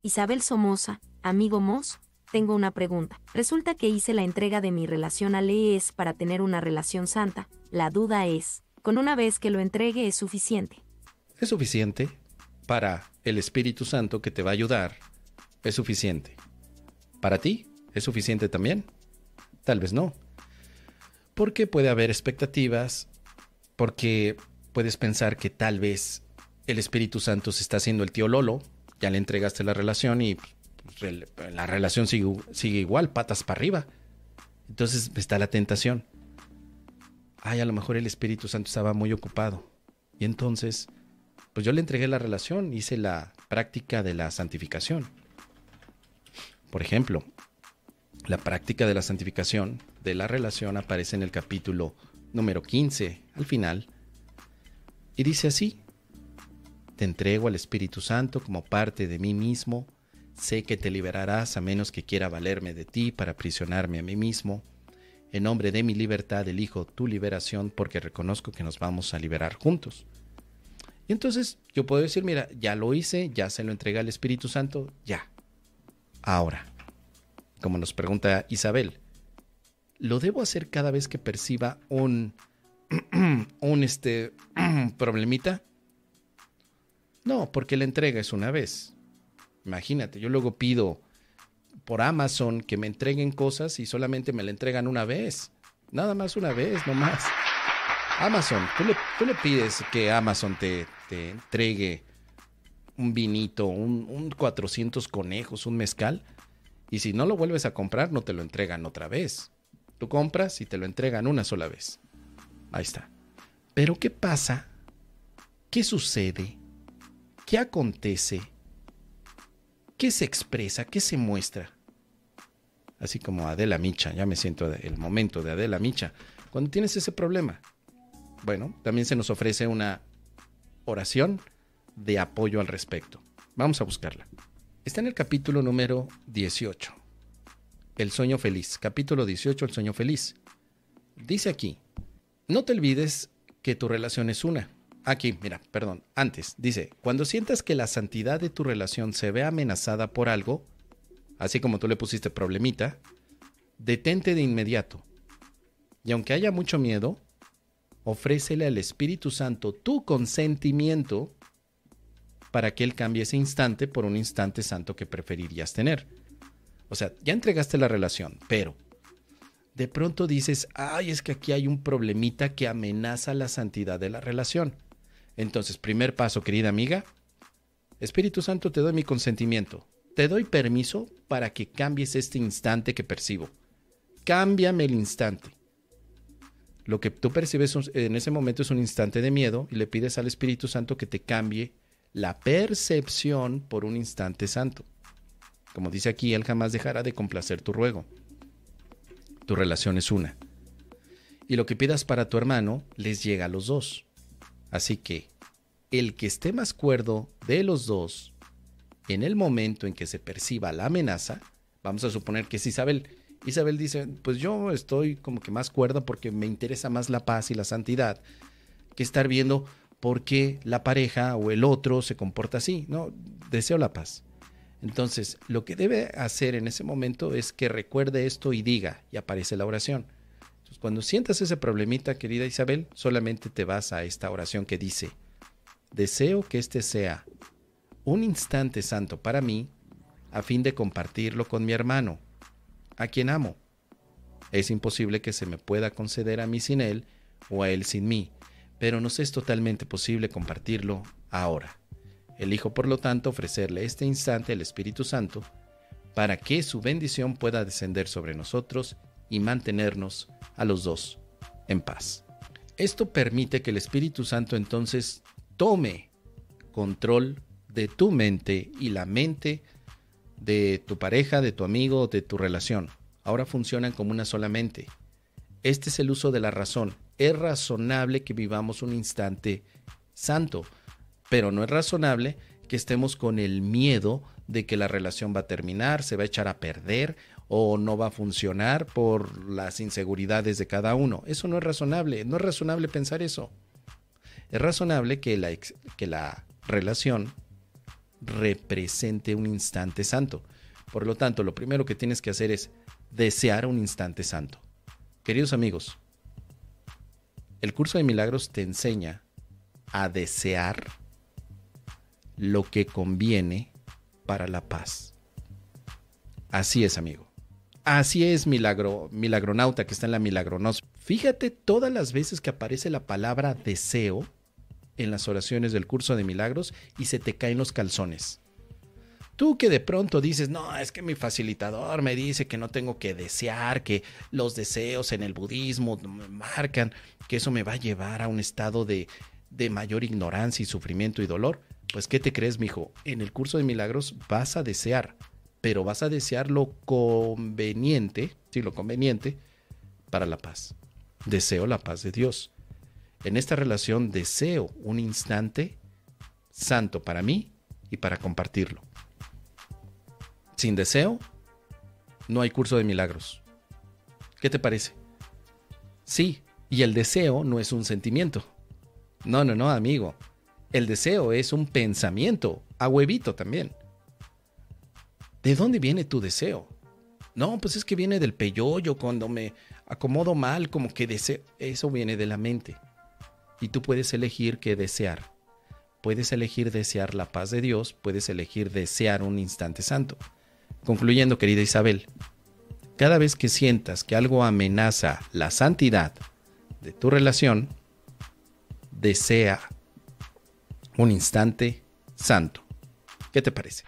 Isabel Somoza, amigo Mos, tengo una pregunta. Resulta que hice la entrega de mi relación a Lees para tener una relación santa. La duda es, ¿con una vez que lo entregue es suficiente? Es suficiente para el Espíritu Santo que te va a ayudar. Es suficiente. ¿Para ti? ¿Es suficiente también? Tal vez no. Porque puede haber expectativas, porque puedes pensar que tal vez el Espíritu Santo se está haciendo el tío Lolo, ya le entregaste la relación y la relación sigue, sigue igual, patas para arriba. Entonces está la tentación. Ay, a lo mejor el Espíritu Santo estaba muy ocupado. Y entonces, pues yo le entregué la relación, hice la práctica de la santificación. Por ejemplo, la práctica de la santificación de la relación aparece en el capítulo número 15, al final, y dice así, te entrego al Espíritu Santo como parte de mí mismo, sé que te liberarás a menos que quiera valerme de ti para aprisionarme a mí mismo. En nombre de mi libertad elijo tu liberación porque reconozco que nos vamos a liberar juntos. Y entonces yo puedo decir, mira, ya lo hice, ya se lo entregué al Espíritu Santo, ya. Ahora, como nos pregunta Isabel, ¿lo debo hacer cada vez que perciba un, un este, problemita? No, porque la entrega es una vez. Imagínate, yo luego pido por Amazon que me entreguen cosas y solamente me la entregan una vez. Nada más una vez, no más. Amazon, tú le, pides que Amazon te, te entregue un vinito, un, un 400 conejos, un mezcal y si no lo vuelves a comprar, no te lo entregan otra vez. Tú compras y te lo entregan una sola vez. Ahí está. Pero ¿qué pasa? ¿Qué sucede? ¿Qué acontece? ¿Qué se expresa? ¿Qué se muestra? Así como Adela Micha, ya me siento el momento de Adela Micha. Cuando tienes ese problema, bueno, también se nos ofrece una oración de apoyo al respecto. Vamos a buscarla. Está en el capítulo número 18. El sueño feliz. Capítulo 18, el sueño feliz. Dice aquí, no te olvides que tu relación es una. Aquí, mira, perdón, antes, dice, cuando sientas que la santidad de tu relación se ve amenazada por algo, así como tú le pusiste problemita, detente de inmediato. Y aunque haya mucho miedo, ofrécele al Espíritu Santo tu consentimiento para que Él cambie ese instante por un instante santo que preferirías tener. O sea, ya entregaste la relación, pero de pronto dices, ay, es que aquí hay un problemita que amenaza la santidad de la relación. Entonces, primer paso, querida amiga, Espíritu Santo, te doy mi consentimiento. Te doy permiso para que cambies este instante que percibo. Cámbiame el instante. Lo que tú percibes en ese momento es un instante de miedo y le pides al Espíritu Santo que te cambie la percepción por un instante santo. Como dice aquí, Él jamás dejará de complacer tu ruego. Tu relación es una. Y lo que pidas para tu hermano les llega a los dos. Así que el que esté más cuerdo de los dos, en el momento en que se perciba la amenaza, vamos a suponer que es Isabel. Isabel dice, pues yo estoy como que más cuerda porque me interesa más la paz y la santidad que estar viendo porque la pareja o el otro se comporta así. No, deseo la paz. Entonces, lo que debe hacer en ese momento es que recuerde esto y diga, y aparece la oración. Cuando sientas ese problemita, querida Isabel, solamente te vas a esta oración que dice, deseo que este sea un instante santo para mí, a fin de compartirlo con mi hermano, a quien amo. Es imposible que se me pueda conceder a mí sin él o a él sin mí pero nos es totalmente posible compartirlo ahora. Elijo, por lo tanto, ofrecerle este instante al Espíritu Santo para que su bendición pueda descender sobre nosotros y mantenernos a los dos en paz. Esto permite que el Espíritu Santo entonces tome control de tu mente y la mente de tu pareja, de tu amigo, de tu relación. Ahora funcionan como una sola mente. Este es el uso de la razón es razonable que vivamos un instante santo, pero no es razonable que estemos con el miedo de que la relación va a terminar, se va a echar a perder o no va a funcionar por las inseguridades de cada uno. Eso no es razonable, no es razonable pensar eso. Es razonable que la, que la relación represente un instante santo. Por lo tanto, lo primero que tienes que hacer es desear un instante santo. Queridos amigos, el curso de milagros te enseña a desear lo que conviene para la paz. Así es, amigo. Así es, milagro, milagronauta que está en la milagronos. Fíjate todas las veces que aparece la palabra deseo en las oraciones del curso de milagros y se te caen los calzones. Tú que de pronto dices, no, es que mi facilitador me dice que no tengo que desear, que los deseos en el budismo marcan, que eso me va a llevar a un estado de, de mayor ignorancia y sufrimiento y dolor. Pues, ¿qué te crees, mijo? En el curso de milagros vas a desear pero vas a desear lo conveniente, sí, lo conveniente para la paz. Deseo la paz de Dios. En esta relación deseo un instante santo para mí y para compartirlo. Sin deseo, no hay curso de milagros. ¿Qué te parece? Sí, y el deseo no es un sentimiento. No, no, no, amigo. El deseo es un pensamiento, a huevito también. ¿De dónde viene tu deseo? No, pues es que viene del peyoyo, cuando me acomodo mal, como que deseo. Eso viene de la mente. Y tú puedes elegir qué desear. Puedes elegir desear la paz de Dios, puedes elegir desear un instante santo. Concluyendo, querida Isabel, cada vez que sientas que algo amenaza la santidad de tu relación, desea un instante santo. ¿Qué te parece?